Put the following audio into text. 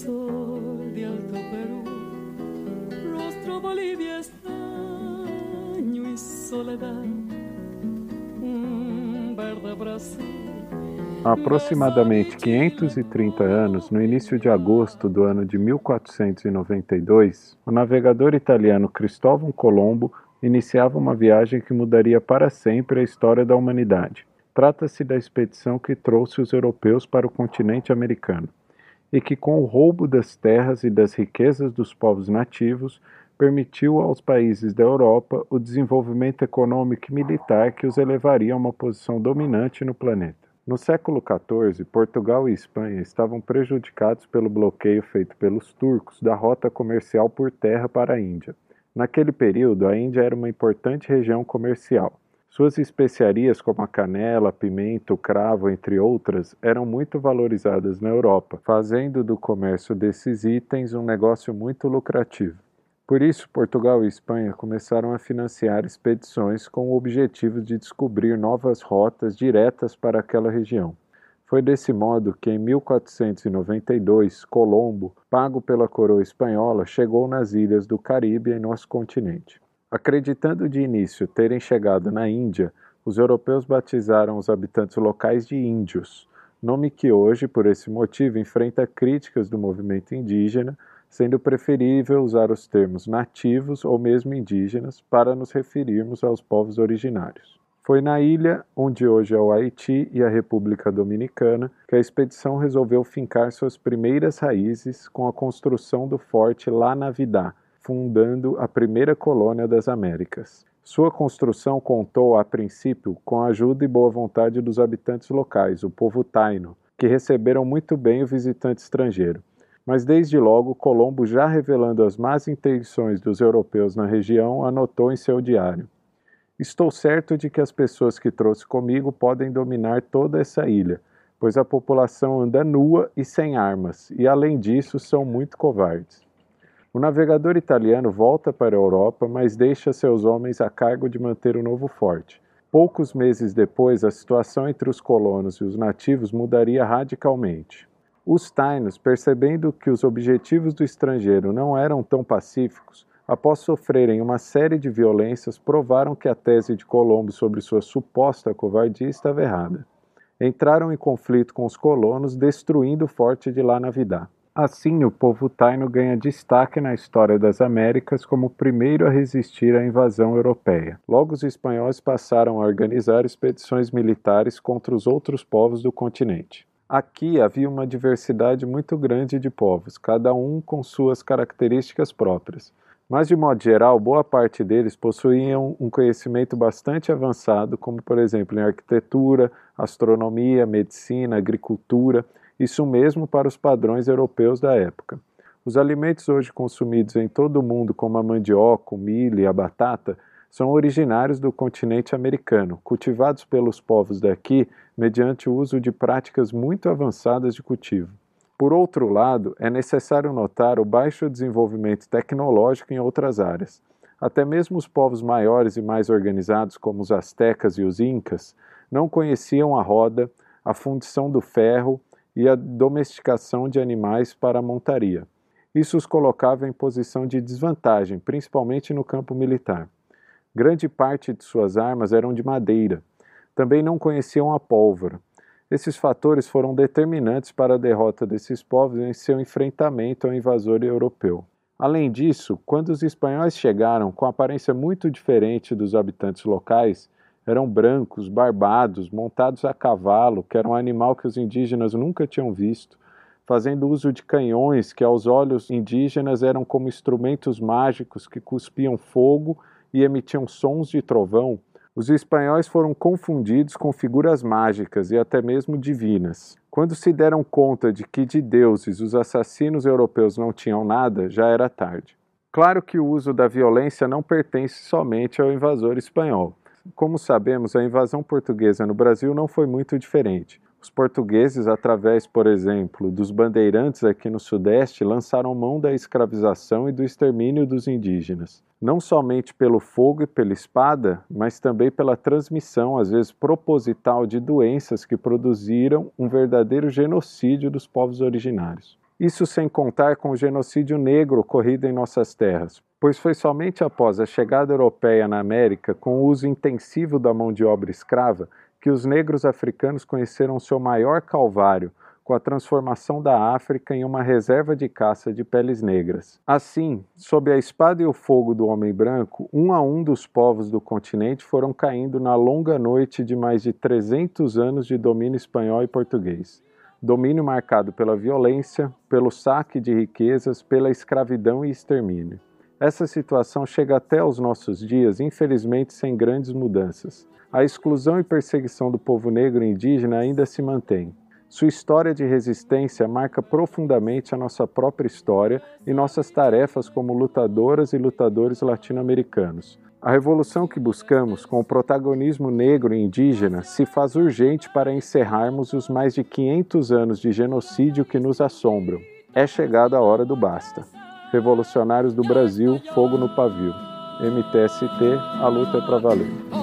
sol de Alto Perú, rostro Bolivia extraño y soledad, un verde Brasil. Aproximadamente 530 anos, no início de agosto do ano de 1492, o navegador italiano Cristóvão Colombo iniciava uma viagem que mudaria para sempre a história da humanidade. Trata-se da expedição que trouxe os europeus para o continente americano e que, com o roubo das terras e das riquezas dos povos nativos, permitiu aos países da Europa o desenvolvimento econômico e militar que os elevaria a uma posição dominante no planeta. No século XIV, Portugal e Espanha estavam prejudicados pelo bloqueio feito pelos turcos da rota comercial por terra para a Índia. Naquele período, a Índia era uma importante região comercial. Suas especiarias, como a canela, pimenta, cravo, entre outras, eram muito valorizadas na Europa, fazendo do comércio desses itens um negócio muito lucrativo. Por isso, Portugal e Espanha começaram a financiar expedições com o objetivo de descobrir novas rotas diretas para aquela região. Foi desse modo que, em 1492, Colombo, pago pela coroa espanhola, chegou nas ilhas do Caribe em nosso continente. Acreditando de início terem chegado na Índia, os europeus batizaram os habitantes locais de índios, nome que hoje, por esse motivo, enfrenta críticas do movimento indígena, sendo preferível usar os termos nativos ou mesmo indígenas para nos referirmos aos povos originários. Foi na ilha, onde hoje é o Haiti e a República Dominicana, que a expedição resolveu fincar suas primeiras raízes com a construção do forte La Navidad, fundando a primeira colônia das Américas. Sua construção contou, a princípio, com a ajuda e boa vontade dos habitantes locais, o povo taino, que receberam muito bem o visitante estrangeiro. Mas desde logo, Colombo, já revelando as más intenções dos europeus na região, anotou em seu diário: Estou certo de que as pessoas que trouxe comigo podem dominar toda essa ilha, pois a população anda nua e sem armas, e além disso são muito covardes. O navegador italiano volta para a Europa, mas deixa seus homens a cargo de manter o novo forte. Poucos meses depois, a situação entre os colonos e os nativos mudaria radicalmente. Os tainos, percebendo que os objetivos do estrangeiro não eram tão pacíficos, após sofrerem uma série de violências, provaram que a tese de Colombo sobre sua suposta covardia estava errada. Entraram em conflito com os colonos, destruindo o forte de La Navidad. Assim, o povo taino ganha destaque na história das Américas como o primeiro a resistir à invasão europeia. Logo, os espanhóis passaram a organizar expedições militares contra os outros povos do continente. Aqui havia uma diversidade muito grande de povos, cada um com suas características próprias. Mas, de modo geral, boa parte deles possuíam um conhecimento bastante avançado, como, por exemplo, em arquitetura, astronomia, medicina, agricultura, isso mesmo para os padrões europeus da época. Os alimentos hoje consumidos em todo o mundo, como a mandioca, o milho e a batata, são originários do continente americano, cultivados pelos povos daqui mediante o uso de práticas muito avançadas de cultivo. Por outro lado, é necessário notar o baixo desenvolvimento tecnológico em outras áreas. Até mesmo os povos maiores e mais organizados, como os astecas e os incas, não conheciam a roda, a fundição do ferro e a domesticação de animais para a montaria. Isso os colocava em posição de desvantagem, principalmente no campo militar. Grande parte de suas armas eram de madeira. Também não conheciam a pólvora. Esses fatores foram determinantes para a derrota desses povos em seu enfrentamento ao invasor europeu. Além disso, quando os espanhóis chegaram com aparência muito diferente dos habitantes locais, eram brancos, barbados, montados a cavalo, que era um animal que os indígenas nunca tinham visto, fazendo uso de canhões que aos olhos indígenas eram como instrumentos mágicos que cuspiam fogo e emitiam sons de trovão, os espanhóis foram confundidos com figuras mágicas e até mesmo divinas. Quando se deram conta de que de deuses os assassinos europeus não tinham nada, já era tarde. Claro que o uso da violência não pertence somente ao invasor espanhol. Como sabemos, a invasão portuguesa no Brasil não foi muito diferente. Os portugueses, através, por exemplo, dos bandeirantes aqui no Sudeste, lançaram mão da escravização e do extermínio dos indígenas, não somente pelo fogo e pela espada, mas também pela transmissão, às vezes proposital, de doenças que produziram um verdadeiro genocídio dos povos originários. Isso sem contar com o genocídio negro ocorrido em nossas terras, pois foi somente após a chegada europeia na América, com o uso intensivo da mão de obra escrava, que os negros africanos conheceram seu maior calvário, com a transformação da África em uma reserva de caça de peles negras. Assim, sob a espada e o fogo do homem branco, um a um dos povos do continente foram caindo na longa noite de mais de 300 anos de domínio espanhol e português domínio marcado pela violência, pelo saque de riquezas, pela escravidão e extermínio. Essa situação chega até aos nossos dias, infelizmente sem grandes mudanças. A exclusão e perseguição do povo negro e indígena ainda se mantém. Sua história de resistência marca profundamente a nossa própria história e nossas tarefas como lutadoras e lutadores latino-americanos. A revolução que buscamos, com o protagonismo negro e indígena, se faz urgente para encerrarmos os mais de 500 anos de genocídio que nos assombram. É chegada a hora do basta. Revolucionários do Brasil, fogo no pavio. MTST, a luta é para valer.